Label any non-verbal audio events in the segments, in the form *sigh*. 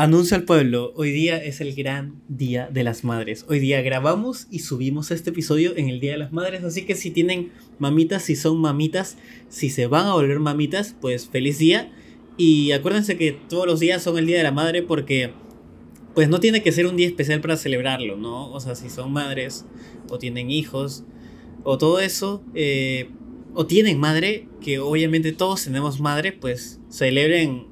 Anuncio al pueblo, hoy día es el gran día de las madres. Hoy día grabamos y subimos este episodio en el Día de las Madres, así que si tienen mamitas, si son mamitas, si se van a volver mamitas, pues feliz día. Y acuérdense que todos los días son el Día de la Madre porque pues no tiene que ser un día especial para celebrarlo, ¿no? O sea, si son madres o tienen hijos o todo eso, eh, o tienen madre, que obviamente todos tenemos madre, pues celebren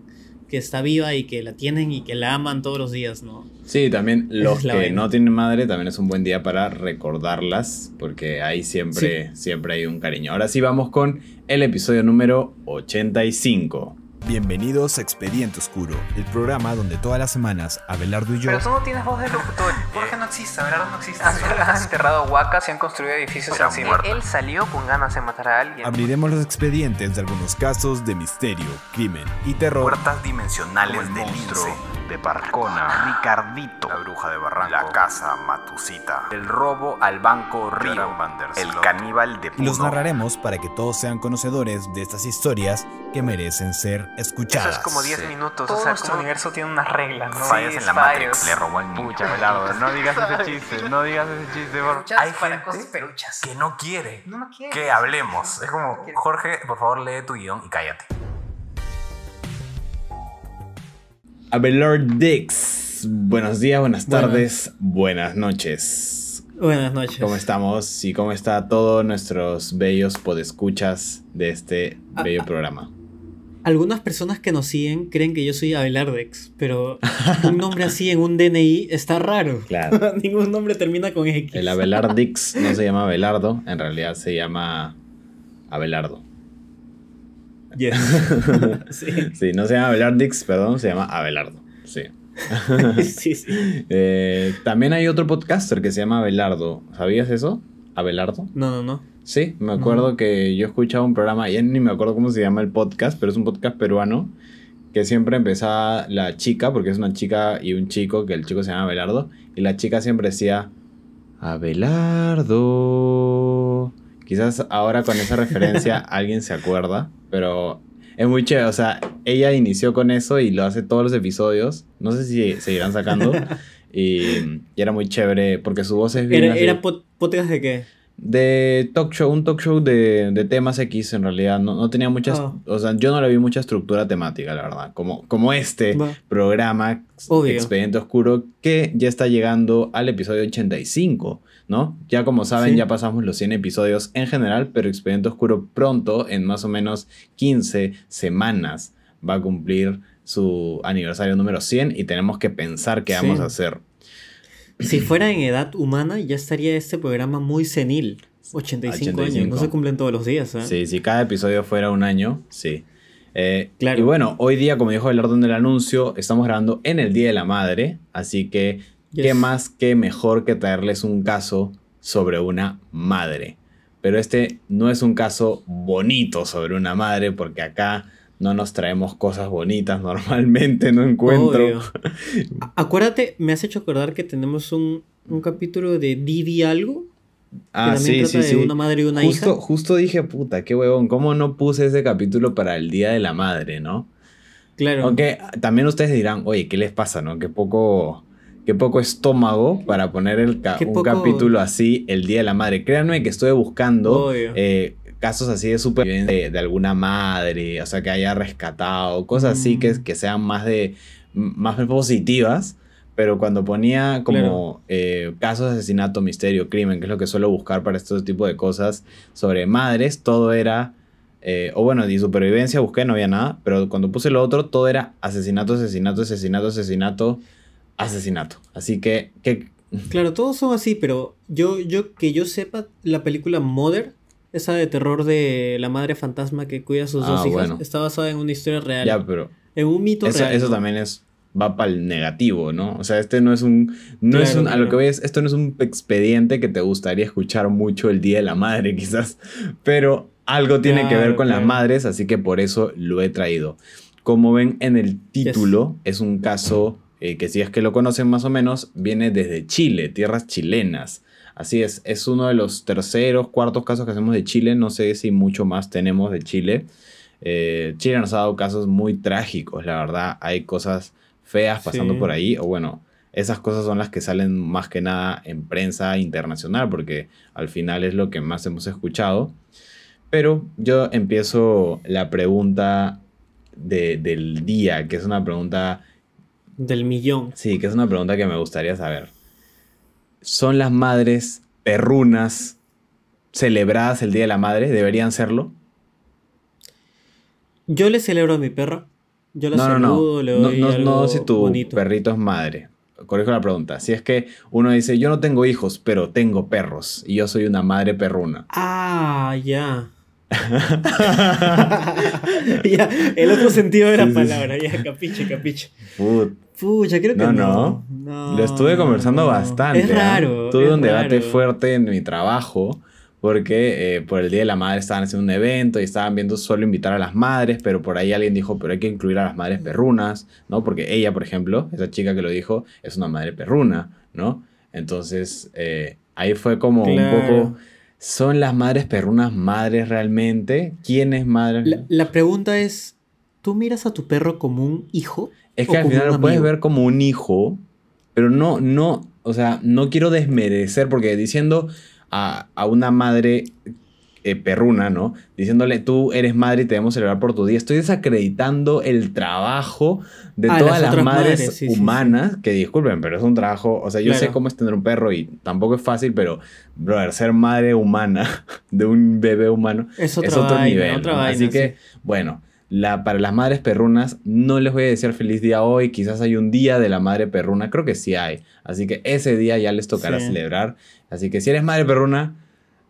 que está viva y que la tienen y que la aman todos los días, ¿no? Sí, también los que no tienen madre también es un buen día para recordarlas, porque ahí siempre, siempre hay un cariño. Ahora sí vamos con el episodio número 85. Bienvenidos a Expediente Oscuro, el programa donde todas las semanas Abelardo y yo. Pero tú no tienes voz de locutor. qué no existe, Abelardo no existe. Han enterrado huacas y han construido edificios encima. Él salió con ganas de matar a alguien. Abriremos los expedientes de algunos casos de misterio, crimen y terror. Puertas dimensionales del Lince de Parcona, Ricardito, la bruja de Barranco, la casa Matusita, el robo al banco Río, el caníbal de Puno. Y los narraremos para que todos sean conocedores de estas historias que merecen ser escuchadas. Eso es como 10 minutos, Todo o sea, nuestro universo tiene unas reglas, ¿no? Fallas en la Matrix, le robó al niño. Pucha, no digas ese chiste, no digas ese chiste. Por... Hay para cosas peruchas. que no quiere no, no quiere. que hablemos. Es como, Jorge, por favor, lee tu guion y cállate. Abelard Dix. Buenos días, buenas tardes, buenas, noches. Buenas noches. ¿Cómo estamos? Y cómo está todos nuestros bellos podescuchas de este ah, bello ah. programa. Algunas personas que nos siguen creen que yo soy Abelardex, pero un nombre así en un DNI está raro. *laughs* Claro. *laughs* Ningún nombre termina con X. El Abelardix no se llama Abelardo, en realidad se llama Abelardo. *laughs* sí. no se llama Abelardix, perdón, se llama Abelardo. Sí. *laughs* sí, sí. Eh, también hay otro podcaster que se llama Abelardo. ¿Sabías eso? ¿Abelardo? No, no, no. Sí, me acuerdo que yo escuchaba un programa, y ni me acuerdo cómo se llama el podcast, pero es un podcast peruano que siempre empezaba la chica, porque es una chica y un chico, que el chico se llama Abelardo, y la chica siempre decía, Abelardo. Quizás ahora con esa referencia *laughs* alguien se acuerda, pero es muy chévere. O sea, ella inició con eso y lo hace todos los episodios. No sé si seguirán sacando. *laughs* y, era muy chévere porque su voz es bien. ¿Era, ¿era podcast de qué? De talk show, un talk show de, de temas X en realidad. No, no tenía muchas. Ah. O sea, yo no le vi mucha estructura temática, la verdad. Como, como este programa, Expediente Oscuro, que ya está llegando al episodio 85. ¿No? Ya como saben, ya pasamos los 100 episodios en general, pero Expediente Oscuro pronto, en más o menos 15 semanas, va a cumplir su aniversario número 100 y tenemos que pensar qué vamos a hacer. Si fuera en edad humana, ya estaría este programa muy senil. 85, años, no se cumplen todos los días. ¿eh? Sí, si cada episodio fuera un año, sí. Eh, claro. Y bueno, hoy día, como dijo el orden del anuncio, estamos grabando en el Día de la Madre, así que ¿Qué más que mejor que traerles un caso sobre una madre? Pero este no es un caso bonito sobre una madre porque acá no nos traemos cosas bonitas *laughs* normalmente, no encuentro. *laughs* Acuérdate, me has hecho acordar que tenemos un, capítulo de Didi algo. Ah, sí, sí, sí. una madre y una justo, hija. Justo dije, puta, qué huevón, ¿cómo no puse ese capítulo para el Día de la Madre, no? Claro. Aunque también ustedes dirán, oye, ¿qué les pasa, no? Qué poco qué poco estómago para poner el un capítulo así el Día de la Madre. Créanme que estoy buscando eh, casos así de supervivencia de, alguna madre, o sea, que haya rescatado, cosas así que, mm. que sean más de más positivas. Pero cuando ponía como eh, casos de asesinato, misterio, crimen, que es lo que suelo buscar para este tipo de cosas sobre madres, todo era eh, o bueno, de supervivencia busqué, no había nada, pero cuando puse lo otro, todo era asesinato, asesinato, asesinato, asesinato, asesinato. Así que, Claro, todos son así, pero yo, yo que yo sepa, la película Mother, esa de terror de la madre fantasma que cuida a sus dos ah, hijas, está basada en una historia real. Ya, pero... En un mito eso, real. Eso también es va para el negativo, ¿no? O sea, este no es un no es un, a lo que voy es esto no es un expediente que te gustaría escuchar mucho el día de la madre, *laughs* quizás, pero algo tiene que ver con las madres, así que por eso lo he traído. Como ven en el título, es un caso eh, que si es que lo conocen más o menos, viene desde Chile, tierras chilenas. Así es, es uno de los terceros, cuartos casos que hacemos de Chile, no sé si mucho más tenemos de Chile. Eh, Chile nos ha dado casos muy trágicos, la verdad, hay cosas feas pasando por ahí, o bueno, esas cosas son las que salen más que nada en prensa internacional, porque al final es lo que más hemos escuchado. Pero yo empiezo la pregunta del día, que es una pregunta... Del millón. Sí, que es una pregunta que me gustaría saber. ¿Son las madres perrunas celebradas el Día de la Madre? ¿Deberían serlo? Yo le celebro a mi perro. Yo la no, saludo, no, le doy no, no, no, si tu perrito es madre. Corrijo la pregunta. Si es que uno dice, yo no tengo hijos, pero tengo perros. Y yo soy una madre perruna. Ah, ya. *laughs* *laughs* ya, el otro sentido de la palabra, ya, capiche, capiche. Pucha, creo que no. No, no. Lo estuve conversando bastante. Es ¿ah? raro. Tuve un debate fuerte en mi trabajo porque eh, por el Día de la Madre estaban haciendo un evento y estaban viendo solo invitar a las madres, pero por ahí alguien dijo, pero hay que incluir a las madres perrunas, ¿no? Porque ella, por ejemplo, esa chica que lo dijo, es una madre perruna, ¿no? Entonces, eh, ahí fue como un poco ¿Son las madres perrunas madres realmente? ¿Quién es madre? La, pregunta es, ¿tú miras a tu perro como un hijo? Es que al final lo puedes ver como un hijo, pero no, no, o sea, no quiero desmerecer porque diciendo a, a una madre eh, perruna, ¿no? Diciéndole, tú eres madre y te debemos celebrar por tu día. Estoy desacreditando el trabajo de ah, todas las, madres, humanas, que disculpen, pero es un trabajo, o sea, yo sé cómo es tener un perro y tampoco es fácil, pero, brother, ser madre humana *laughs* de un bebé humano es, otro nivel. Así que, bueno. La, para las madres perrunas, no les voy a decir feliz día hoy, quizás hay un día de la madre perruna, creo que sí hay. Así que ese día ya les tocará celebrar. Así que si eres madre perruna,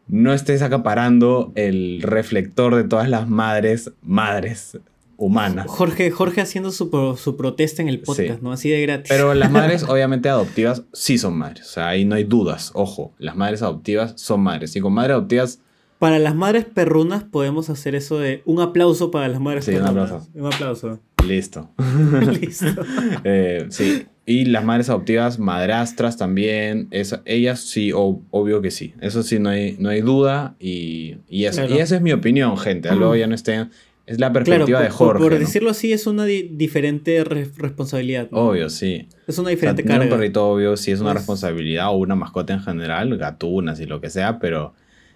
no estés acaparando el reflector de todas las madres, madres humanas. Jorge, Jorge haciendo su, su protesta en el podcast, ¿no? Así de gratis. Pero las *laughs* madres, obviamente, adoptivas sí son madres. O sea, ahí no hay dudas. Ojo, las madres adoptivas son madres. Y con madres adoptivas. Para las madres perrunas podemos hacer eso de un aplauso para las madres sí, perrunas. Un aplauso. Un aplauso. Listo. *laughs* Listo. *laughs* Eh, sí. Y las madres adoptivas, madrastras también, ellas sí, obvio que sí. Eso sí, no hay, no hay duda. Y, y, eso, y esa es mi opinión, gente. Luego ya no estén. Es la perspectiva de Jorge. Por, decirlo así, es una diferente responsabilidad. Obvio, sí. Es una diferente carga. un perrito, obvio, sí es una responsabilidad o una mascota en general, gatunas y lo que sea, pero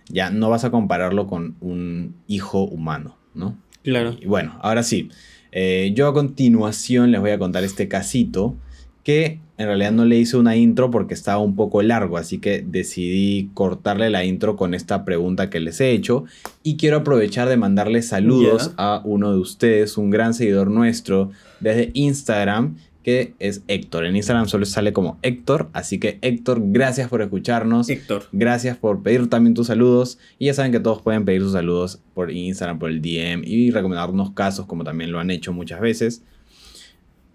ya no vas a compararlo con un hijo humano, ¿no? Claro. Y bueno, ahora sí. Eh, yo a continuación les voy a contar este casito que en realidad no le hice una intro porque estaba un poco largo, así que decidí cortarle la intro con esta pregunta que les he hecho y quiero aprovechar de mandarle saludos a uno de ustedes, un gran seguidor nuestro desde Instagram que es Héctor. En Instagram solo sale como Héctor, así que Héctor, gracias por escucharnos. Héctor. Gracias por pedir también tus saludos. Y ya saben que todos pueden pedir sus saludos por Instagram, por el DM y recomendarnos casos como también lo han hecho muchas veces.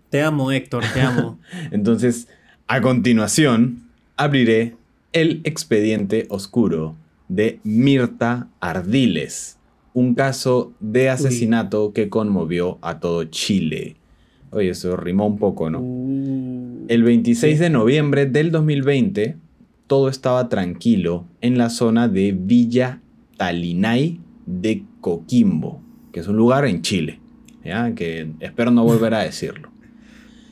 Te amo, Héctor, te amo. *laughs* Entonces, a continuación, abriré el expediente oscuro de Mirta Ardiles, un caso de asesinato que conmovió a todo Chile. Oye, eso rimó un poco, ¿no? Uh. el 26 de noviembre del 2020, todo estaba tranquilo en la zona de Villa Talinay de Coquimbo, que es un lugar en Chile, ¿ya? que espero no volver a decirlo.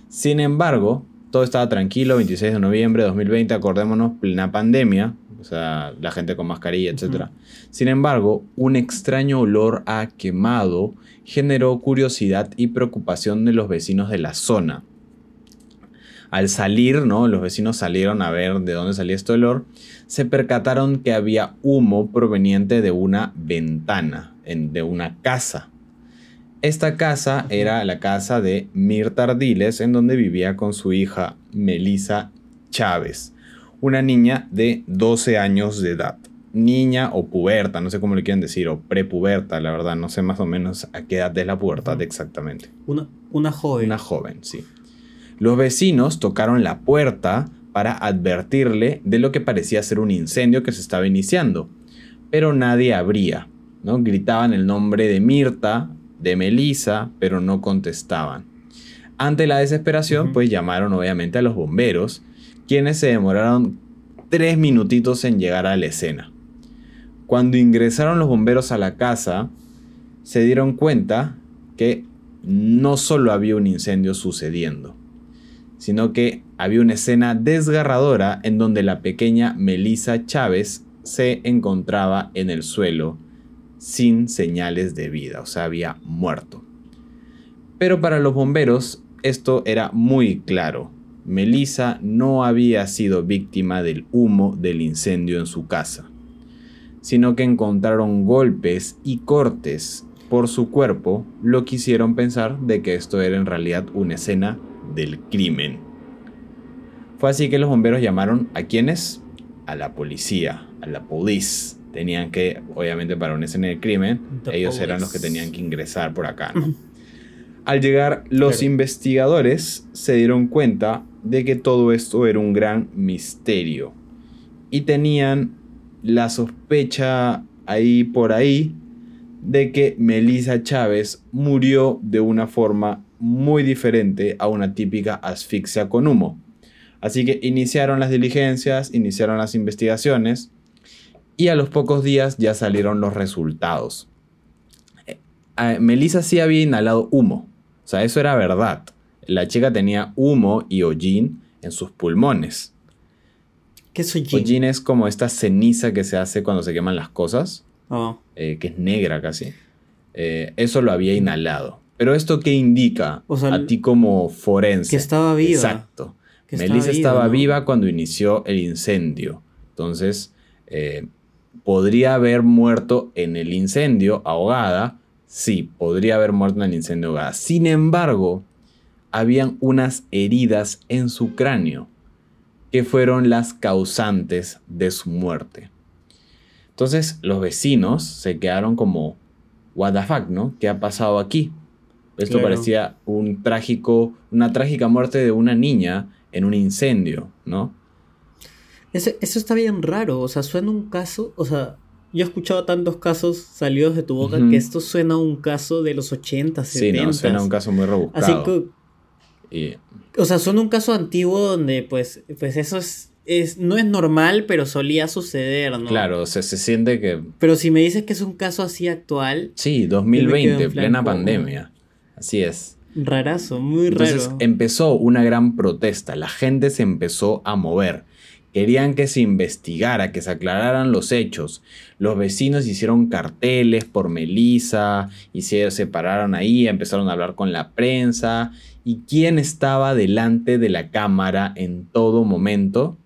Sin embargo, todo estaba tranquilo, 26 de noviembre de 2020, acordémonos, plena pandemia, o sea, la gente con mascarilla, etc. Sin embargo, un extraño olor a quemado generó curiosidad y preocupación de los vecinos de la zona. Al salir, ¿no? Los vecinos salieron a ver de dónde salía este olor, se percataron que había humo proveniente de una ventana, de una casa. Esta casa era la casa de Mirta Ardiles, en donde vivía con su hija Melisa Chávez, una niña de 12 años de edad. Niña o puberta, no sé cómo le quieren decir, o prepuberta, la verdad, no sé más o menos a qué edad es la pubertad exactamente. Una, una joven. Una joven, sí. Los vecinos tocaron la puerta para advertirle de lo que parecía ser un incendio que se estaba iniciando, pero nadie abría. ¿no? Gritaban el nombre de Mirta, de Melissa, pero no contestaban. Ante la desesperación, pues llamaron obviamente a los bomberos, quienes se demoraron tres minutitos en llegar a la escena. Cuando ingresaron los bomberos a la casa, se dieron cuenta que no solo había un incendio sucediendo, sino que había una escena desgarradora en donde la pequeña Melissa Chávez se encontraba en el suelo sin señales de vida, o sea, había muerto. Pero para los bomberos esto era muy claro. Melissa no había sido víctima del humo del incendio en su casa, sino que encontraron golpes y cortes por su cuerpo, lo que hicieron pensar de que esto era en realidad una escena del crimen. Fue así que los bomberos llamaron a quienes? A la policía, a la police. Tenían que, obviamente para una escena del crimen, ellos eran los que tenían que ingresar por acá, *laughs* Al llegar, los investigadores se dieron cuenta de que todo esto era un gran misterio. Y tenían la sospecha ahí por ahí de que Melissa Chávez murió de una forma muy diferente a una típica asfixia con humo. Así que iniciaron las diligencias, iniciaron las investigaciones y a los pocos días ya salieron los resultados. Eh, Melissa sí había inhalado humo, o sea, eso era verdad. La chica tenía humo y hollín en sus pulmones. ¿Qué es hollín? Hollín es como esta ceniza que se hace cuando se queman las cosas, Oh, eh, que es negra casi. Eh, eso lo había inhalado. Pero esto qué indica O sea, a ti como forense. que estaba viva. Exacto. Que Melissa estaba ¿no? viva cuando inició el incendio. Entonces, eh, ¿podría haber muerto en el incendio ahogada? Sí, podría haber muerto en el incendio ahogada. Sin embargo, habían unas heridas en su cráneo que fueron las causantes de su muerte. Entonces, los vecinos se quedaron como, what the fuck, ¿no? ¿Qué ha pasado aquí? Esto Claro. parecía un trágico, una trágica muerte de una niña en un incendio, ¿no? Eso, eso está bien raro, o sea, suena un caso, o sea, yo he escuchado tantos casos salidos de tu boca que esto suena a un caso de los 80, 70. Sí, no, suena un caso muy rebuscado. Así que, Y- o sea, suena un caso antiguo donde pues, pues eso es, es, no es normal, pero solía suceder, ¿no? Claro, se, se siente que... Pero si me dices que es un caso así actual, Sí, quedo 2020, en plena pandemia. Así es. rarazo, muy Entonces raro. empezó una gran protesta, la gente se empezó a mover. Querían que se investigara, que se aclararan los hechos. Los vecinos hicieron carteles por Melissa y se separaron ahí, empezaron a hablar con la prensa. ¿Y quién estaba delante de la cámara en todo momento?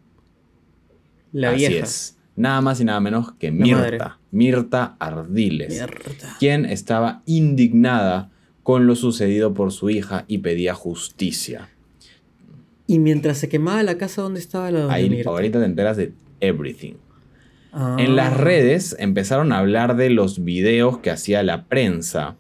La Así vieja. es. Nada más y nada menos que. Mirta. Mirta Ardiles. Mierda. Quien estaba indignada con lo sucedido por su hija y pedía justicia. Y mientras se quemaba la casa, ¿dónde estaba la Ahí ahorita te enteras de everything. Ah. En las redes empezaron a hablar de los videos que hacía la prensa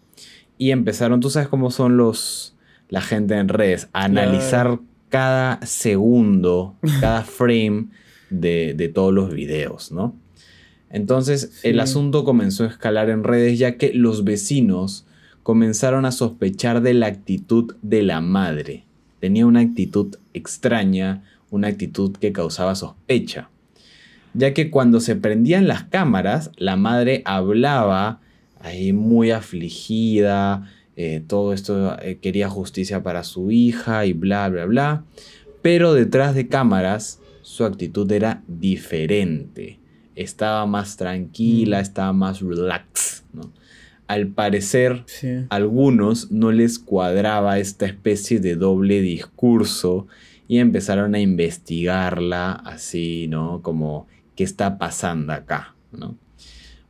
y empezaron, tú sabes cómo son los la gente en redes, a Claro. analizar cada segundo, *laughs* cada frame de, de todos los videos, ¿no? Entonces el asunto comenzó a escalar en redes ya que los vecinos comenzaron a sospechar de la actitud de la madre. Tenía una actitud extraña, una actitud que causaba sospecha ya que cuando se prendían las cámaras, la madre hablaba ahí muy afligida, eh, todo esto eh, quería justicia para su hija y bla, bla, bla, pero detrás de cámaras su actitud era diferente, estaba más tranquila, Mm. estaba más relax. Al parecer, Sí. algunos no les cuadraba esta especie de doble discurso y empezaron a investigarla así, ¿no? Como, ¿qué está pasando acá? ¿no?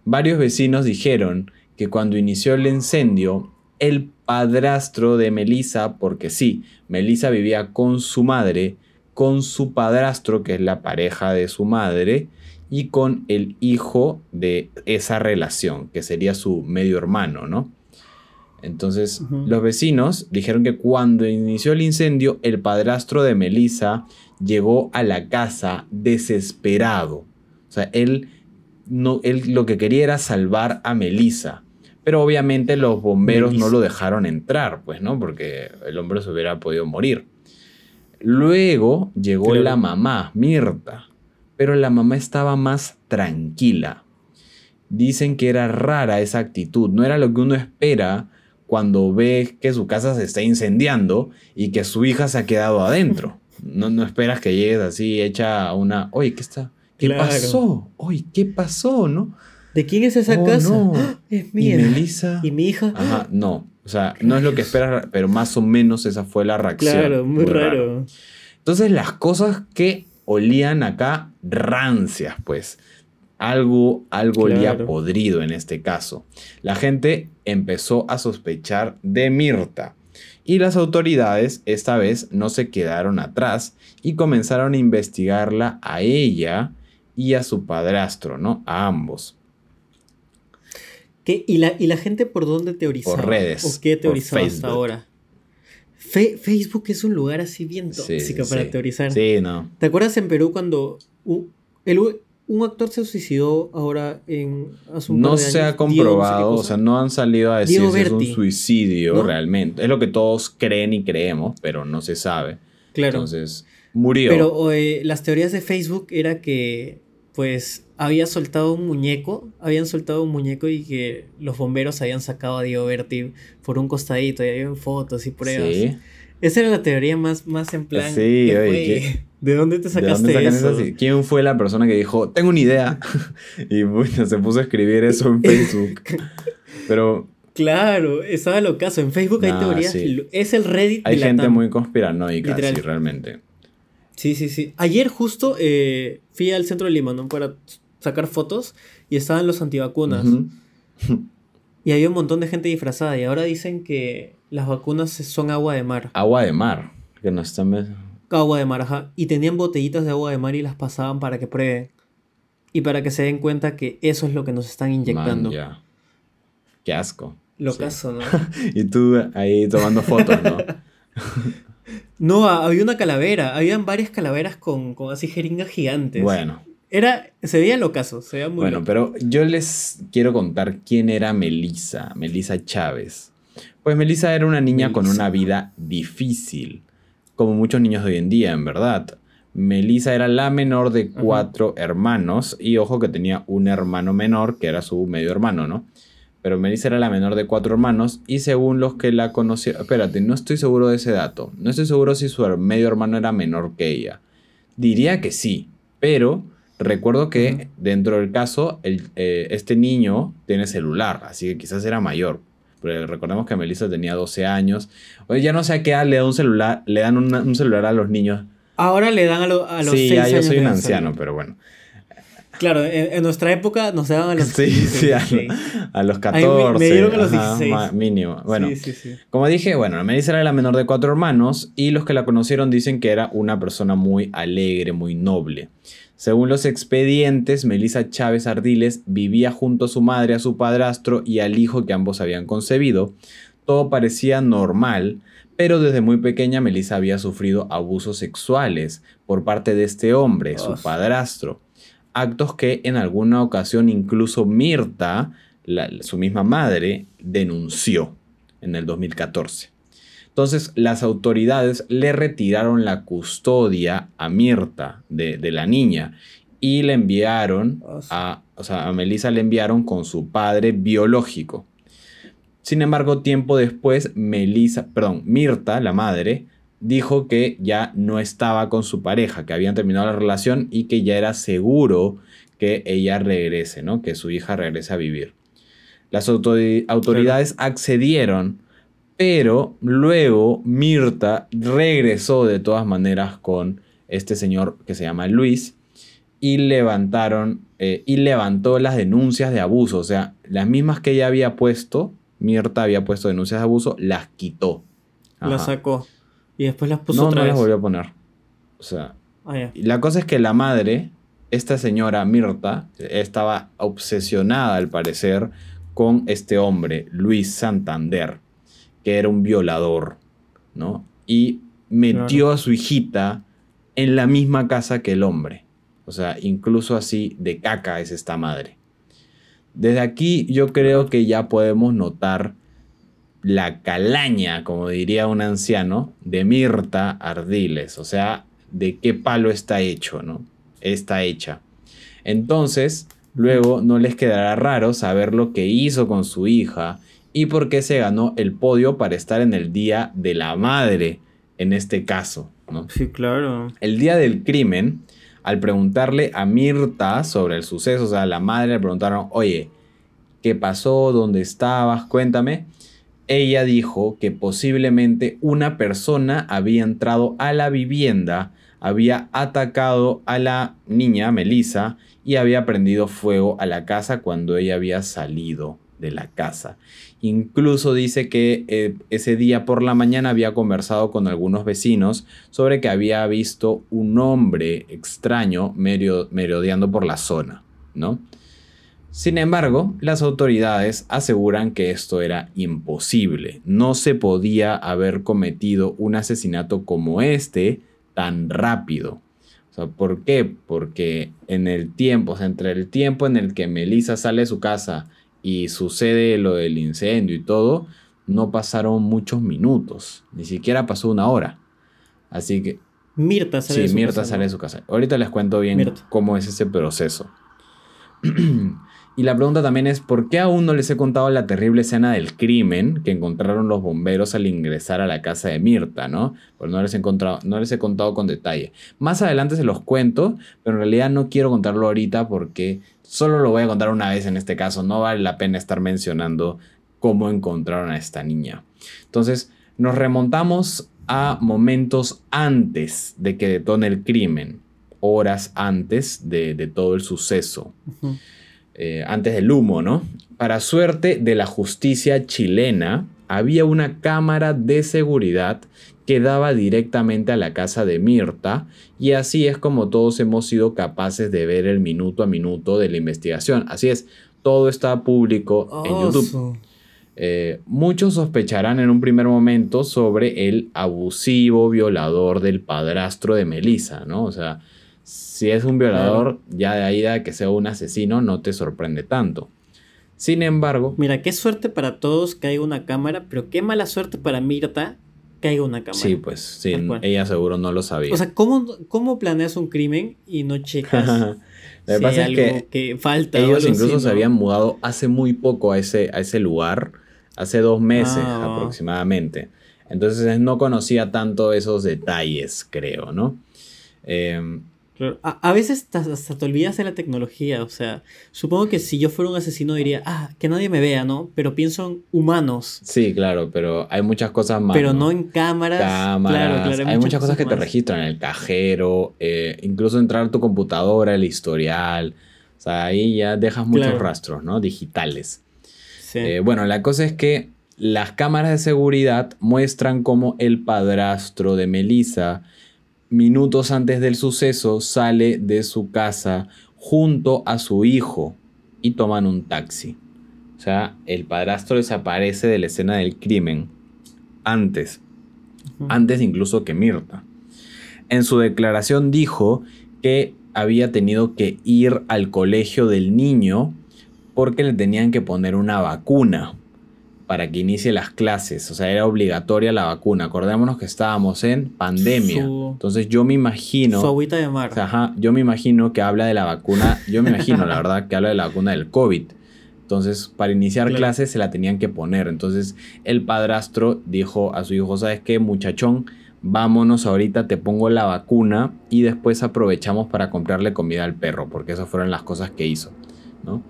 Varios vecinos dijeron que cuando inició el incendio, el padrastro de Melissa, porque sí, Melissa vivía con su madre, con su padrastro, que es la pareja de su madre, y con el hijo de esa relación, que sería su medio hermano, ¿no? Entonces, los vecinos dijeron que cuando inició el incendio, el padrastro de Melissa llegó a la casa desesperado. O sea, él, no, él lo que quería era salvar a Melissa. Pero obviamente los bomberos no lo dejaron entrar, pues, ¿no? Porque el hombre se hubiera podido morir. Luego llegó la mamá, Mirta. Pero la mamá estaba más tranquila. Dicen que era rara esa actitud, no era lo que uno espera cuando ve que su casa se está incendiando y que su hija se ha quedado adentro. No, no esperas que llegues así hecha una, oye, ¿qué está? ¿Qué pasó? Oye, ¿qué pasó? ¿No? ¿De quién es esa oh, casa? ¡Ah! Es mía. ¿Y Melissa? ¿Y mi hija? Ajá, no. O sea, no es lo que esperas, pero más o menos esa fue la reacción. Claro, muy, raro. Entonces, las cosas que olían acá rancias, pues. Algo, algo olía podrido en este caso. La gente empezó a sospechar de Mirta. Y las autoridades esta vez no se quedaron atrás y comenzaron a investigarla a ella y a su padrastro, ¿no? A ambos. ¿Qué? ¿Y, la, ¿Y la gente por dónde teorizaba? Por redes. ¿O qué teorizaba hasta ahora? Facebook es un lugar así bien tóxico para teorizar. Sí, no. ¿Te acuerdas en Perú cuando un, un actor se suicidó ahora en hace un No se ha comprobado, o sea, no han salido a decir si es un suicidio realmente. Es lo que todos creen y creemos, pero no se sabe. Claro. Entonces, murió. Pero eh, las teorías de Facebook era que pues había soltado un muñeco, habían soltado un muñeco y que los bomberos habían sacado a Diego Berti por un costadito y había fotos y pruebas. Sí. Esa era la teoría más, más en plan. Sí, oye, ¿De dónde te sacaste eso? ¿Quién fue la persona que dijo, tengo una idea? *laughs* y bueno, se puso a escribir eso en Facebook. *laughs* Pero. Claro, estaba lo caso. En Facebook hay teorías. Es el Reddit. Hay gente muy conspiranoica, sí, realmente. Sí, sí, sí. Ayer justo eh, fui al centro de Lima, ¿no? Para sacar fotos y estaban los antivacunas. *laughs* y había un montón de gente disfrazada y ahora dicen que las vacunas son agua de mar. Agua de mar, que no están... Agua de mar, ajá. Y tenían botellitas de agua de mar y las pasaban para que prueben. Y para que se den cuenta que eso es lo que nos están inyectando. Qué asco. Lo caso, ¿no? *laughs* y tú ahí tomando fotos, ¿no? *laughs* No, había una calavera, habían varias calaveras con, con así jeringas gigantes. Bueno. Era, se veía lo caso, se veía muy Bueno, pero yo les quiero contar quién era Melissa, Melissa Chávez. Pues Melissa era una niña con una vida difícil, como muchos niños de hoy en día, en verdad. Melissa era la menor de cuatro hermanos y ojo que tenía un hermano menor que era su medio hermano, ¿no? pero Melissa era la menor de cuatro hermanos y según los que la conocieron, espérate, no estoy seguro de ese dato, no estoy seguro si su medio hermano era menor que ella. Diría que sí, pero recuerdo que dentro del caso eh, este niño tiene celular, así que quizás era mayor. Pero recordemos que Melissa tenía 12 años. Oye, ya no sé a qué edad le dan un celular, le dan un celular a los niños. Ahora le dan a, a los sí, ya yo soy un anciano, pero bueno. Claro, en, nuestra época nos daban a los Sí, sí, a, los 14. me, dieron a los 16. mínimo. Bueno, como dije, bueno, Melissa era la menor de cuatro hermanos y los que la conocieron dicen que era una persona muy alegre, muy noble. Según los expedientes, Melissa Chávez Ardiles vivía junto a su madre, a su padrastro y al hijo que ambos habían concebido. Todo parecía normal, pero desde muy pequeña Melissa había sufrido abusos sexuales por parte de este hombre, su padrastro actos que en alguna ocasión incluso Mirta, su misma madre, denunció en el 2014. Entonces las autoridades le retiraron la custodia a Mirta de, la niña y le enviaron a, o sea, a Melissa le enviaron con su padre biológico. Sin embargo, tiempo después, Melissa, perdón, Mirta, la madre, dijo que ya no estaba con su pareja, que habían terminado la relación y que ya era seguro que ella regrese, ¿no? Que su hija regrese a vivir. Las autoridades accedieron, pero luego Mirta regresó de todas maneras con este señor que se llama Luis y levantaron eh, y levantó las denuncias de abuso, o sea, las mismas que ella había puesto, Mirta había puesto denuncias de abuso, las quitó. Las sacó. Y después las puso otra no las volvió a poner. O sea. Ah, la cosa es que la madre, esta señora Mirta, estaba obsesionada al parecer con este hombre, Luis Santander, que era un violador, ¿no? Y metió a su hijita en la misma casa que el hombre. O sea, incluso así de caca es esta madre. Desde aquí yo creo que ya podemos notar la calaña, como diría un anciano, de Mirta Ardiles, o sea, de qué palo está hecho, ¿no? Está hecha. Entonces, luego no les quedará raro saber lo que hizo con su hija y por qué se ganó el podio para estar en el Día de la Madre, en este caso. ¿no? Sí, claro. El día del crimen, al preguntarle a Mirta sobre el suceso, o sea, a la madre le preguntaron, oye, ¿qué pasó? ¿Dónde estabas? Cuéntame. Ella dijo que posiblemente una persona había entrado a la vivienda, había atacado a la niña, Melissa, y había prendido fuego a la casa cuando ella había salido de la casa. Incluso dice que eh, ese día por la mañana había conversado con algunos vecinos sobre que había visto un hombre extraño merodeando por la zona, ¿no? Sin embargo, las autoridades aseguran que esto era imposible. No se podía haber cometido un asesinato como este tan rápido. ¿Por qué? Porque en el tiempo, entre el tiempo en el que Melissa sale de su casa y sucede lo del incendio y todo, no pasaron muchos minutos, ni siquiera pasó una hora. Así que... Mirta sale de su Mirta sale de su casa. Ahorita les cuento bien cómo es ese proceso. *clears throat* y la pregunta también es, ¿por qué aún no les he contado la terrible escena del crimen que encontraron los bomberos al ingresar a la casa de Mirta, ¿no? Pues no les he, encontrado, no les he contado con detalle. Más adelante se los cuento, pero en realidad no quiero contarlo ahorita porque Solo lo voy a contar una vez en este caso, no vale la pena estar mencionando cómo encontraron a esta niña. Entonces, nos remontamos a momentos antes de que detone el crimen, horas antes de, todo el suceso, eh, antes del humo, ¿no? Para suerte de la justicia chilena, había una cámara de seguridad que daba directamente a la casa de Mirta y así es como todos hemos sido capaces de ver el minuto a minuto de la investigación. Así es, todo está público en YouTube. Eh, muchos sospecharán en un primer momento sobre el abusivo violador del padrastro de Melissa, ¿no? O sea, si es un violador, ya de ahí a que sea un asesino no te sorprende tanto. Sin embargo... Mira, qué suerte para todos que haya una cámara, pero qué mala suerte para Mirta caiga una cámara. Sí, pues, sí, ella seguro no lo sabía. O sea, ¿cómo, cómo planeas un crimen y no checas? *laughs* lo que pasa es que, falta. Ellos incluso se habían mudado hace muy poco a ese, a ese lugar, hace dos meses ah. aproximadamente. Entonces no conocía tanto esos detalles, creo, ¿no? Eh, a, veces hasta te olvidas de la tecnología, o sea, supongo que si yo fuera un asesino diría, ah, que nadie me vea, ¿no? Pero pienso en humanos. Sí, claro, pero hay muchas cosas más. Pero no, en cámaras. Cámaras. Claro, hay, muchas, cosas, que te registran, el cajero, eh, incluso entrar a tu computadora, el historial. O sea, ahí ya dejas muchos rastros, ¿no? Digitales. Sí. Eh, bueno, la cosa es que las cámaras de seguridad muestran cómo el padrastro de Melissa minutos antes del suceso, sale de su casa junto a su hijo y toman un taxi. O sea, el padrastro desaparece de la escena del crimen antes, antes incluso que Mirta. En su declaración dijo que había tenido que ir al colegio del niño porque le tenían que poner una vacuna para que inicie las clases. O sea, era obligatoria la vacuna. Acordémonos que estábamos en pandemia. Entonces yo me imagino... Su agüita de mar. ajá, yo me imagino que habla de la vacuna. Yo me imagino, la verdad, que habla de la vacuna del COVID. Entonces, para iniciar clases se la tenían que poner. Entonces, el padrastro dijo a su hijo, ¿sabes qué, muchachón? Vámonos ahorita, te pongo la vacuna y después aprovechamos para comprarle comida al perro, porque esas fueron las cosas que hizo, ¿no?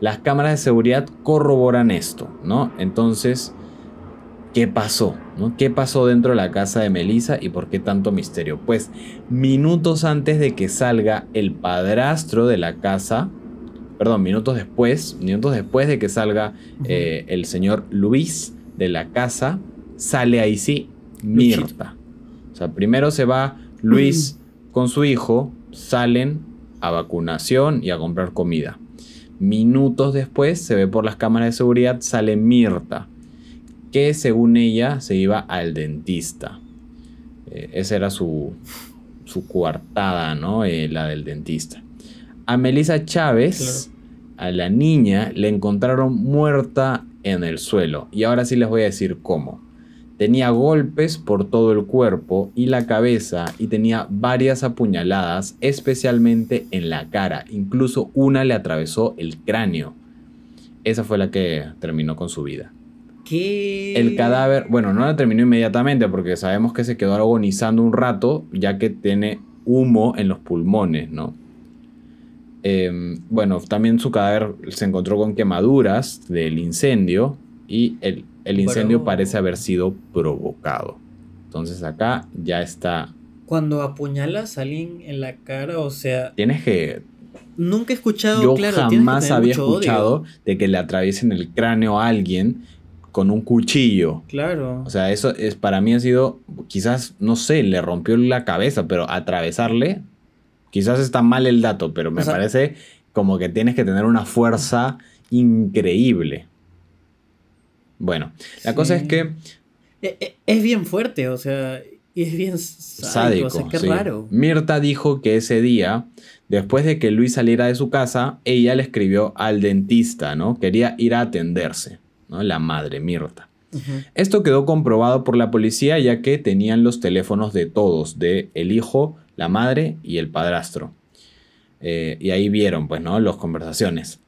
Las cámaras de seguridad corroboran esto, ¿no? Entonces, ¿qué pasó? ¿no? ¿Qué pasó dentro de la casa de Melissa y por qué tanto misterio? Pues minutos antes de que salga el padrastro de la casa, perdón, minutos después, minutos después de que salga eh, el señor Luis de la casa, sale ahí sí Mirta. O sea, primero se va Luis *clears throat* con su hijo, salen a vacunación y a comprar comida. Minutos después se ve por las cámaras de seguridad, sale Mirta, que según ella se iba al dentista. Eh, esa era su, su coartada, ¿no? Eh, la del dentista. A Melissa Chávez, a la niña, le encontraron muerta en el suelo. Y ahora sí les voy a decir cómo. Tenía golpes por todo el cuerpo y la cabeza y tenía varias apuñaladas, especialmente en la cara. Incluso una le atravesó el cráneo. Esa fue la que terminó con su vida. ¿Qué? El cadáver, bueno, no la terminó inmediatamente porque sabemos que se quedó agonizando un rato ya que tiene humo en los pulmones, ¿no? Em, bueno, también su cadáver se encontró con quemaduras del incendio y el, incendio parece haber sido provocado. Entonces acá ya está. Cuando apuñalas a alguien en la cara, o sea. Tienes que. Nunca he escuchado. Yo jamás había escuchado de que le atraviesen el cráneo a alguien con un cuchillo. Claro. O sea, eso es para mí ha sido, quizás, no sé, le rompió la cabeza, pero atravesarle, quizás está mal el dato, pero me parece como que tienes que tener una fuerza increíble. Bueno, la cosa es que... E, e, es bien fuerte, o sea, y es bien sádico, o sea, qué raro. Mirta dijo que ese día, después de que Luis saliera de su casa, ella le escribió al dentista, ¿no? Quería ir a atenderse la madre Mirta. Esto quedó comprobado por la policía ya que tenían los teléfonos de todos, de el hijo, la madre y el padrastro. Eh, y ahí vieron, pues, ¿no? Las conversaciones.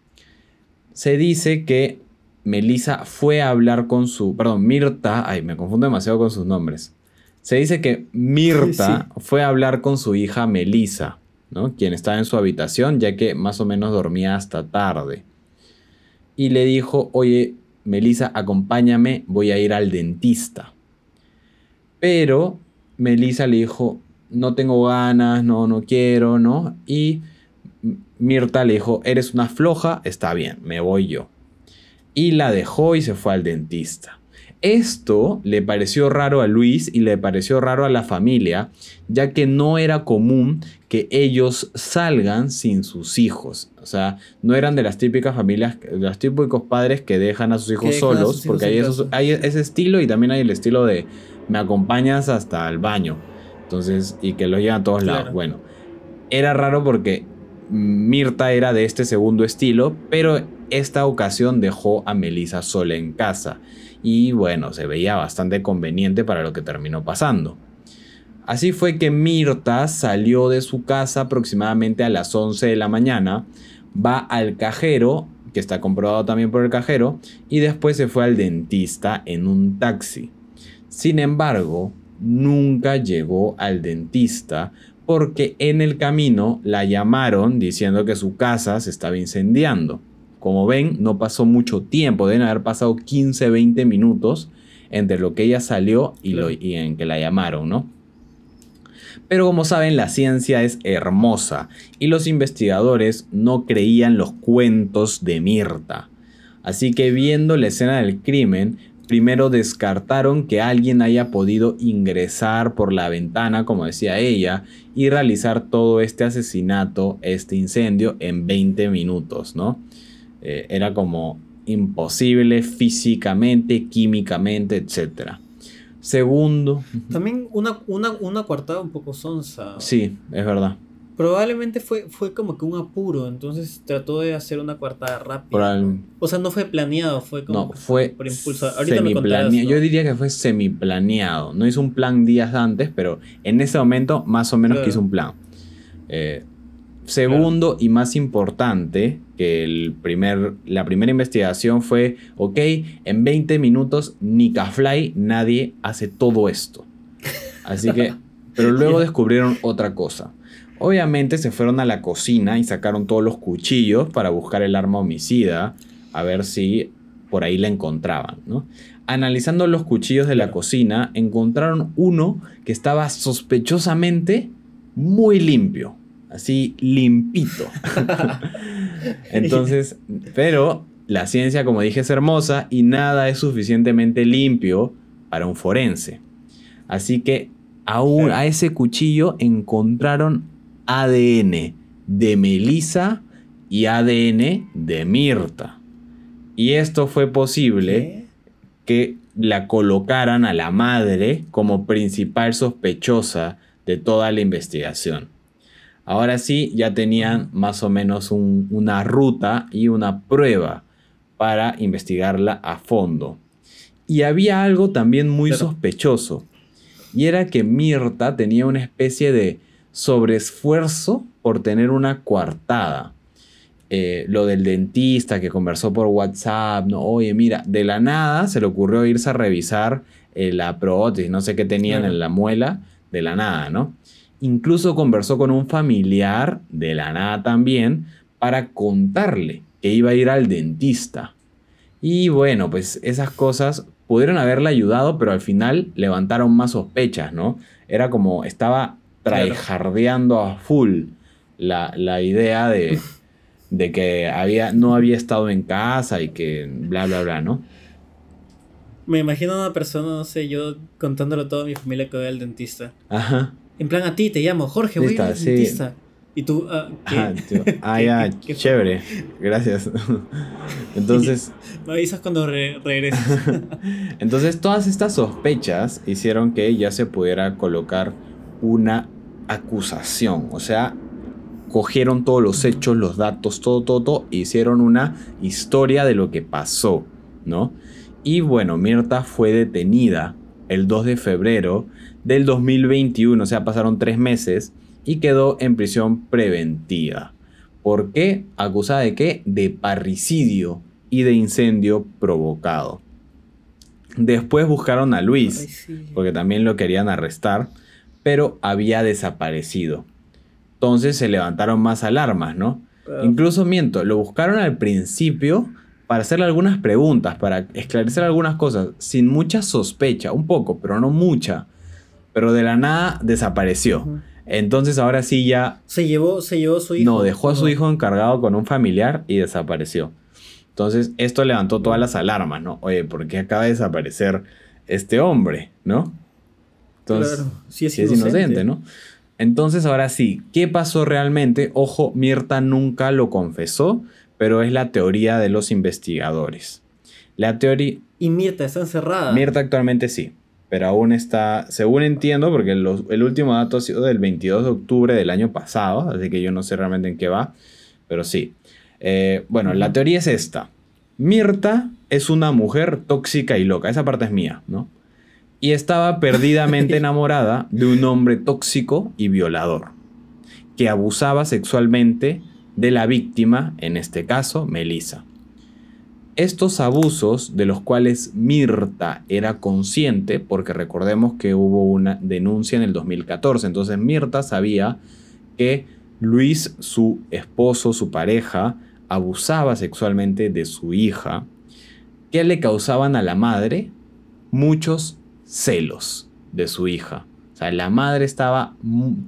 Se dice que Melissa fue a hablar con su, perdón, Mirta, ay, me confundo demasiado con sus nombres. Se dice que Mirta fue a hablar con su hija Melissa, ¿no? Quien estaba en su habitación, ya que más o menos dormía hasta tarde. Y le dijo, oye, Melissa, acompáñame, voy a ir al dentista. Pero Melissa le dijo, no tengo ganas, no, no quiero, ¿no? Y Mirta le dijo, eres una floja, está bien, me voy yo. Y la dejó y se fue al dentista. Esto le pareció raro a Luis y le pareció raro a la familia, ya que no era común que ellos salgan sin sus hijos. O sea, no eran de las típicas familias, de los típicos padres que dejan a sus hijos solos, porque hay, hay, ese estilo y también hay el estilo de me acompañas hasta el baño. Entonces, y que lo llevan a todos lados. Bueno, era raro porque Mirta era de este segundo estilo, pero esta ocasión dejó a Melissa sola en casa y bueno, se veía bastante conveniente para lo que terminó pasando. Así fue que Mirta salió de su casa aproximadamente a las 11 de la mañana, va al cajero, que está comprobado también por el cajero, y después se fue al dentista en un taxi. Sin embargo, nunca llegó al dentista porque en el camino la llamaron diciendo que su casa se estaba incendiando. Como ven, no pasó mucho tiempo, deben haber pasado 15, 20 minutos entre lo que ella salió y, lo, y en que la llamaron, ¿no? Pero como saben, la ciencia es hermosa y los investigadores no creían los cuentos de Mirta. Así que viendo la escena del crimen, primero descartaron que alguien haya podido ingresar por la ventana, como decía ella, y realizar todo este asesinato, este incendio en 20 minutos, ¿no? Eh, era como imposible físicamente, químicamente, etc. Segundo. También una, una, una coartada un poco sonsa. Sí, es verdad. Probablemente fue, fue como que un apuro, entonces trató de hacer una coartada rápida. O sea, no fue planeado, fue como no, fue por impulso. Ahorita me Yo diría que fue semiplaneado. No hizo un plan días antes, pero en ese momento más o menos quiso un plan. Eh, Segundo y más importante que el primer, la primera investigación fue, ok, en 20 minutos Fly nadie hace todo esto. Así que, *laughs* pero luego descubrieron otra cosa. Obviamente se fueron a la cocina y sacaron todos los cuchillos para buscar el arma homicida, a ver si por ahí la encontraban, ¿no? Analizando los cuchillos de la cocina, encontraron uno que estaba sospechosamente muy limpio así limpito. *laughs* Entonces, pero la ciencia, como dije, es hermosa y nada es suficientemente limpio para un forense. Así que aún a ese cuchillo encontraron ADN de Melissa y ADN de Mirta. Y esto fue posible que la colocaran a la madre como principal sospechosa de toda la investigación. Ahora sí, ya tenían más o menos una ruta y una prueba para investigarla a fondo. Y había algo también muy sospechoso, y era que Mirta tenía una especie de sobreesfuerzo por tener una coartada. eh, lo del dentista que conversó por WhatsApp, no, oye, mira, de la nada se le ocurrió irse a revisar eh, la prótesis, no sé qué tenían en la muela, de la nada, ¿no? Incluso conversó con un familiar, de la nada también, para contarle que iba a ir al dentista. Y bueno, pues esas cosas pudieron haberle ayudado, pero al final levantaron más sospechas, ¿no? Era como estaba traijardeando a full la, idea de, de, que había, no había estado en casa y que bla, bla, bla, ¿no? Me imagino a una persona, no sé, yo contándolo todo a mi familia que voy al dentista. Ajá. En plan, a ti te llamo, Jorge, voy al dentista. Y tú, ah, *laughs* ¿qué? ah, ya, chévere. Gracias. *laughs* Entonces. Me avisas cuando regreses. *laughs* Entonces, todas estas sospechas hicieron que ya se pudiera colocar una acusación. O sea, cogieron todos los hechos, los datos, todo, todo, todo, e hicieron una historia de lo que pasó, ¿no? Y bueno, Mirta fue detenida el 2 de febrero del 2021, o sea, pasaron tres meses y quedó en prisión preventiva. ¿Por qué? ¿Acusada de qué? De parricidio y de incendio provocado. Después buscaron a Luis, porque también lo querían arrestar, pero había desaparecido. Entonces se levantaron más alarmas, ¿no? Incluso miento, lo buscaron al principio para hacerle algunas preguntas, para esclarecer algunas cosas, sin mucha sospecha, un poco, pero no mucha. Pero de la nada desapareció. Entonces ahora sí ya... Se llevó, se llevó a su hijo. No, dejó a su hijo encargado con un familiar y desapareció. Entonces esto levantó todas las alarmas, ¿no? Oye, ¿por qué acaba de desaparecer este hombre, ¿no? Entonces, claro, si es, inocente. ¿no? Entonces ahora sí, ¿qué pasó realmente? Ojo, Mirta nunca lo confesó, pero es la teoría de los investigadores. La teoría... ¿Y Mirta está encerrada? Mirta actualmente sí pero aún está, según entiendo, porque el último dato ha sido del 22 de octubre del año pasado, así que yo no sé realmente en qué va, pero sí. Eh, bueno, la teoría es esta. Mirta es una mujer tóxica y loca, esa parte es mía, ¿no? Y estaba perdidamente *laughs* enamorada de un hombre tóxico y violador, que abusaba sexualmente de la víctima, en este caso, Melissa. Estos abusos de los cuales Mirta era consciente, porque recordemos que hubo una denuncia en el 2014, entonces Mirta sabía que Luis, su esposo, su pareja, abusaba sexualmente de su hija, que le causaban a la madre muchos celos de su hija. O sea, la madre estaba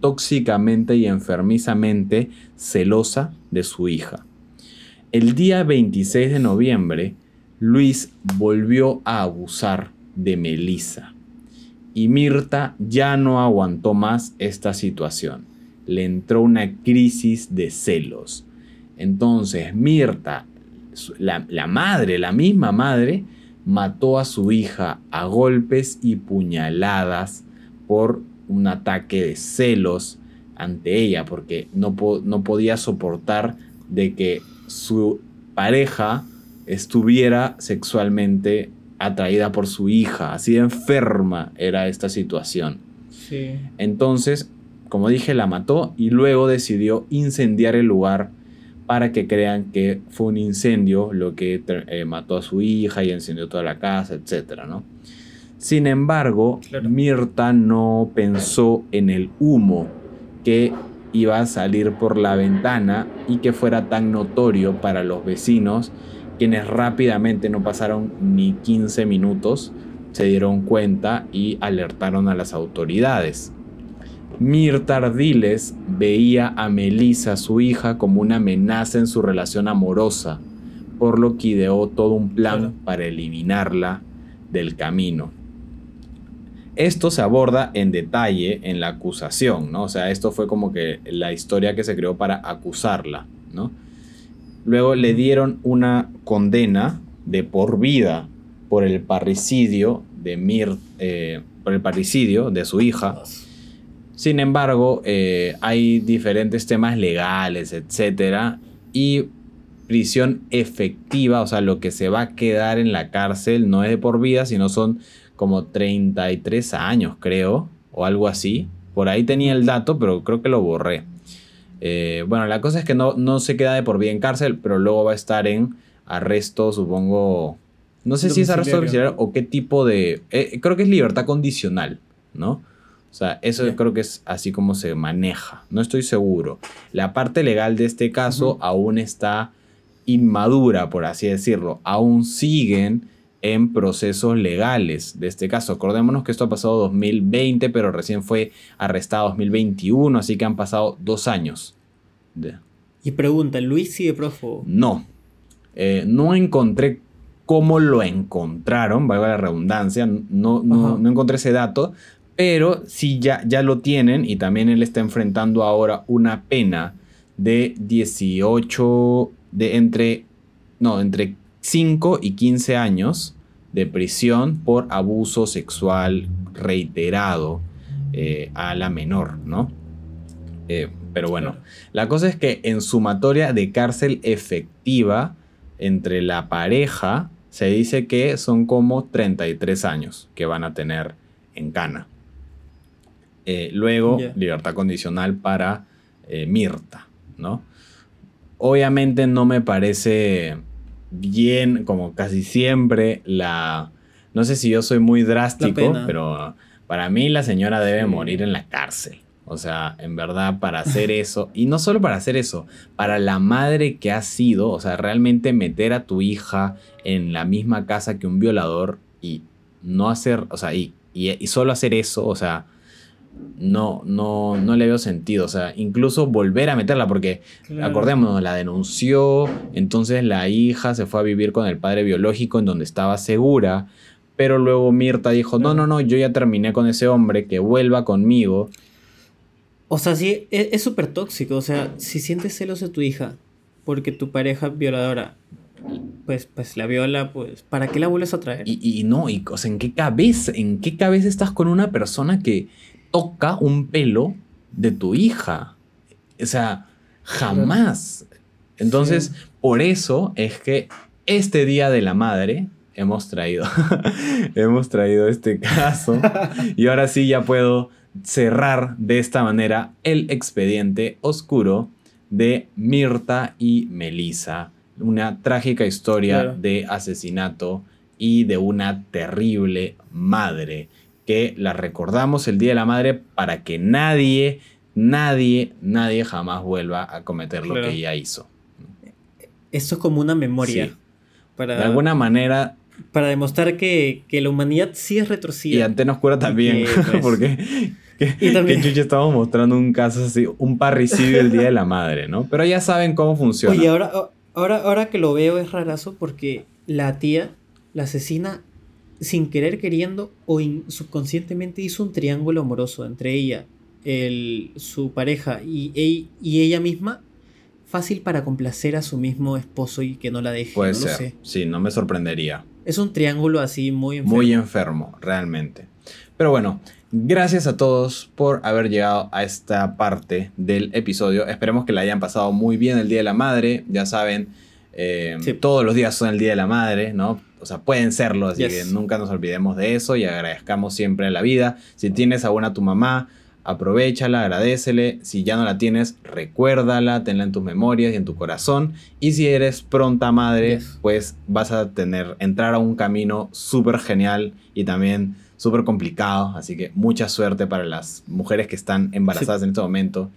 tóxicamente y enfermizamente celosa de su hija. El día 26 de noviembre, Luis volvió a abusar de Melissa y Mirta ya no aguantó más esta situación. Le entró una crisis de celos. Entonces Mirta, la, madre, la misma madre, mató a su hija a golpes y puñaladas por un ataque de celos ante ella, porque no, no podía soportar de que su pareja estuviera sexualmente atraída por su hija. Así de enferma era esta situación. Entonces, como dije, la mató y luego decidió incendiar el lugar para que crean que fue un incendio lo que eh, mató a su hija y encendió toda la casa, etc. ¿no? Sin embargo, Mirta no pensó en el humo que iba a salir por la ventana y que fuera tan notorio para los vecinos, quienes rápidamente no pasaron ni 15 minutos, se dieron cuenta y alertaron a las autoridades. Mirta Ardiles veía a Melissa, su hija, como una amenaza en su relación amorosa, por lo que ideó todo un plan para eliminarla del camino. Esto se aborda en detalle en la acusación, ¿no? O sea, esto fue como que la historia que se creó para acusarla, ¿no? Luego le dieron una condena de por vida por el parricidio de Mir, eh, por el parricidio de su hija. Sin embargo, eh, hay diferentes temas legales, etcétera, y prisión efectiva, o sea, lo que se va a quedar en la cárcel no es de por vida, sino son como 33 años, creo, o algo así. Por ahí tenía el dato, pero creo que lo borré. Eh, bueno, la cosa es que no, no se queda de por vida en cárcel, pero luego va a estar en arresto, supongo. No sé si es arresto domiciliario o qué tipo de. Eh, creo que es libertad condicional, ¿no? O sea, eso creo que es así como se maneja. No estoy seguro. La parte legal de este caso aún está inmadura, por así decirlo. Aún siguen en procesos legales de este caso. Acordémonos que esto ha pasado 2020, pero recién fue arrestado 2021, así que han pasado dos años. Y pregunta, ¿Luis sigue prófugo? No. Eh, no encontré cómo lo encontraron, valga la redundancia, no, no, no encontré ese dato, pero sí ya, ya lo tienen y también él está enfrentando ahora una pena de 18, de entre, no, entre 5 y 15 años de prisión por abuso sexual reiterado eh, a la menor, ¿no? Eh, pero bueno, la cosa es que en sumatoria de cárcel efectiva entre la pareja se dice que son como 33 años que van a tener en cana. Eh, luego, libertad condicional para eh, Mirta, ¿no? Obviamente no me parece bien, como casi siempre, la... No sé si yo soy muy drástico, pero para mí la señora debe morir en la cárcel. O sea, en verdad, para hacer *laughs* eso, y no solo para hacer eso, para la madre que ha sido, o sea, realmente meter a tu hija en la misma casa que un violador y no hacer, o sea, y, y solo hacer eso, o sea, no, no, no le veo sentido. O sea, incluso volver a meterla, porque acordémonos, la denunció, entonces la hija se fue a vivir con el padre biológico en donde estaba segura, pero luego Mirta dijo, no, no, no, yo ya terminé con ese hombre, que vuelva conmigo. O sea, sí, e, es súper tóxico. O sea, si sientes celos de tu hija porque tu pareja violadora pues, pues la viola, pues, ¿para qué la vuelves a traer? Y, y no, y, o sea, ¿en qué cabeza, en qué cabeza estás con una persona que toca un pelo de tu hija. O sea, jamás. Entonces, por eso es que este Día de la Madre hemos traído, *laughs* hemos traído este caso. *laughs* Y ahora sí ya puedo cerrar de esta manera el expediente oscuro de Mirta y Melissa, una trágica historia de asesinato y de una terrible madre que la recordamos el Día de la Madre para que nadie, nadie, nadie jamás vuelva a cometer lo que ella hizo. Esto es como una memoria. Para, de alguna manera... Para demostrar que, la humanidad sí es retrocedida. Y Antena Oscura también, pues, *laughs* porque... Que, y también. que estamos mostrando un caso así, un parricidio el Día de la Madre, ¿no? Pero ya saben cómo funciona. Oye, ahora, ahora, ahora que lo veo es rarazo porque la tía, la asesina, sin querer queriendo o subconscientemente hizo un triángulo amoroso entre ella, el, su pareja y, y, ella misma, fácil para complacer a su mismo esposo y que no la deje. Puede ser. Sí, no me sorprendería. Es un triángulo así muy enfermo. Muy enfermo, realmente. Pero bueno, gracias a todos por haber llegado a esta parte del episodio. Esperemos que la hayan pasado muy bien el Día de la Madre. Ya saben, eh, todos los días son el Día de la Madre, ¿no? O sea, pueden serlo, así que nunca nos olvidemos de eso y agradezcamos siempre a la vida. Si tienes a una tu mamá, aprovechala, agradecele. Si ya no la tienes, recuérdala, tenla en tus memorias y en tu corazón. Y si eres pronta madre, pues vas a tener, entrar a un camino súper genial y también súper complicado. Así que mucha suerte para las mujeres que están embarazadas en este momento.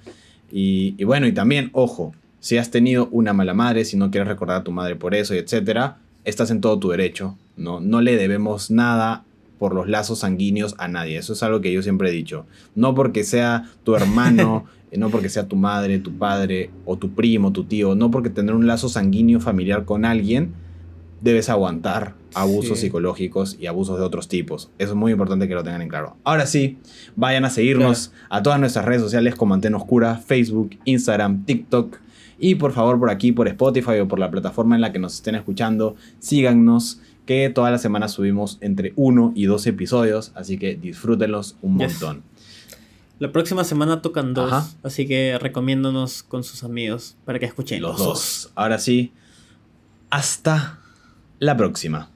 Y, y, bueno, y también, ojo, si has tenido una mala madre, si no quieres recordar a tu madre por eso y etcétera, estás en todo tu derecho. No, no le debemos nada por los lazos sanguíneos a nadie. Eso es algo que yo siempre he dicho. No porque sea tu hermano, *laughs* no porque sea tu madre, tu padre o tu primo, tu tío, no porque tener un lazo sanguíneo familiar con alguien, debes aguantar abusos psicológicos y abusos de otros tipos. Eso es muy importante que lo tengan en claro. Ahora sí, vayan a seguirnos a todas nuestras redes sociales como Antena Oscura, Facebook, Instagram, TikTok. Y por favor, por aquí, por Spotify o por la plataforma en la que nos estén escuchando, síganos, que todas las semanas subimos entre uno y dos episodios, así que disfrútenlos un montón. La próxima semana tocan dos, así que recomiéndonos con sus amigos para que escuchen los, dos. Ahora sí, hasta la próxima.